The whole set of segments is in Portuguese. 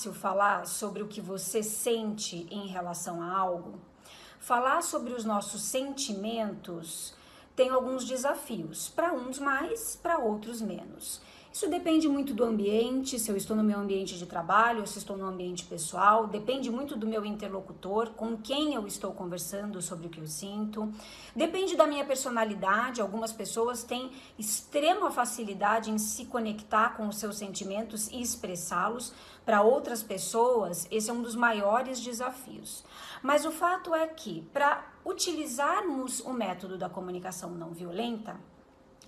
fácil falar sobre o que você sente em relação a algo? Falar sobre os nossos sentimentos tem alguns desafios, para uns mais, para outros menos. Isso depende muito do ambiente, se eu estou no meu ambiente de trabalho, se estou no ambiente pessoal, depende muito do meu interlocutor, com quem eu estou conversando sobre o que eu sinto. Depende da minha personalidade, algumas pessoas têm extrema facilidade em se conectar com os seus sentimentos e expressá-los. Para outras pessoas, esse é um dos maiores desafios. Mas o fato é que, para utilizarmos o método da comunicação não violenta,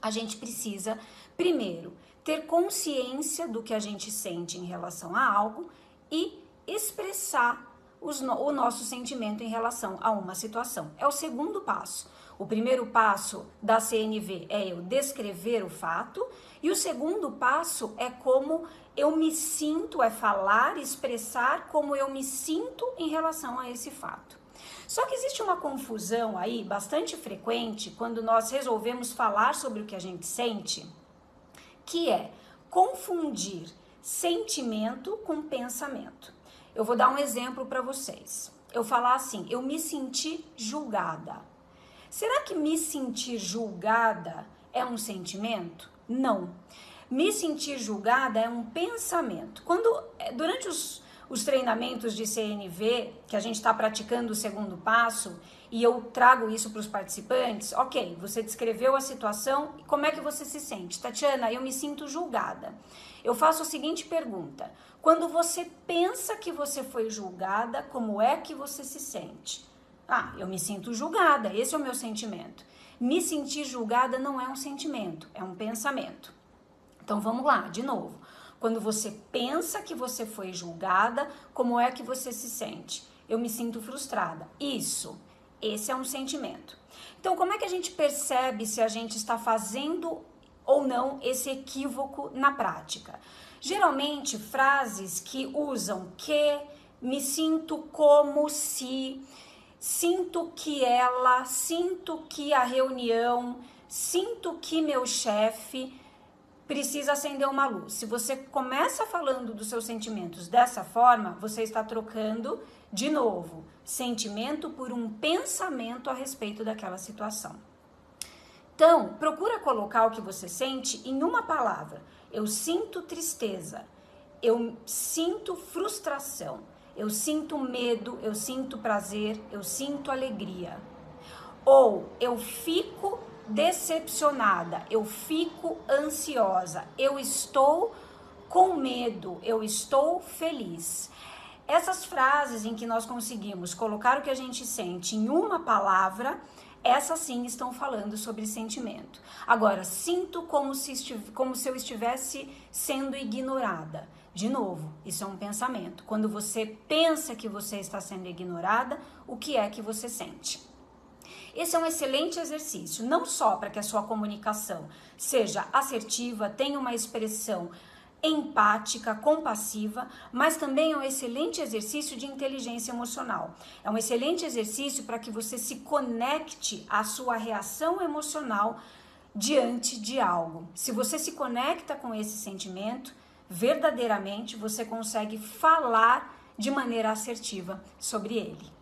a gente precisa, primeiro, ter consciência do que a gente sente em relação a algo e expressar os, o nosso sentimento em relação a uma situação. É o segundo passo. O primeiro passo da CNV é eu descrever o fato, e o segundo passo é como eu me sinto, é falar, expressar como eu me sinto em relação a esse fato. Só que existe uma confusão aí bastante frequente quando nós resolvemos falar sobre o que a gente sente que é confundir sentimento com pensamento. Eu vou dar um exemplo para vocês. Eu falar assim, eu me senti julgada. Será que me sentir julgada é um sentimento? Não. Me sentir julgada é um pensamento. Quando é, durante os, os treinamentos de CNV que a gente está praticando o segundo passo, e eu trago isso para os participantes, ok, você descreveu a situação, como é que você se sente? Tatiana, eu me sinto julgada. Eu faço a seguinte pergunta: quando você pensa que você foi julgada, como é que você se sente? Ah, eu me sinto julgada, esse é o meu sentimento. Me sentir julgada não é um sentimento, é um pensamento. Então vamos lá, de novo. Quando você pensa que você foi julgada, como é que você se sente? Eu me sinto frustrada. Isso esse é um sentimento. Então, como é que a gente percebe se a gente está fazendo ou não esse equívoco na prática? Geralmente, frases que usam que, me sinto como se, sinto que ela, sinto que a reunião, sinto que meu chefe precisa acender uma luz. Se você começa falando dos seus sentimentos dessa forma, você está trocando de novo sentimento por um pensamento a respeito daquela situação. Então, procura colocar o que você sente em uma palavra. Eu sinto tristeza, eu sinto frustração, eu sinto medo, eu sinto prazer, eu sinto alegria. Ou eu fico decepcionada, eu fico ansiosa, eu estou com medo, eu estou feliz. Essas frases em que nós conseguimos colocar o que a gente sente em uma palavra, essas sim estão falando sobre sentimento. Agora, sinto como se, como se eu estivesse sendo ignorada. De novo, isso é um pensamento. Quando você pensa que você está sendo ignorada, o que é que você sente? Esse é um excelente exercício, não só para que a sua comunicação seja assertiva, tenha uma expressão empática, compassiva, mas também é um excelente exercício de inteligência emocional. É um excelente exercício para que você se conecte à sua reação emocional diante de algo. Se você se conecta com esse sentimento, verdadeiramente você consegue falar de maneira assertiva sobre ele.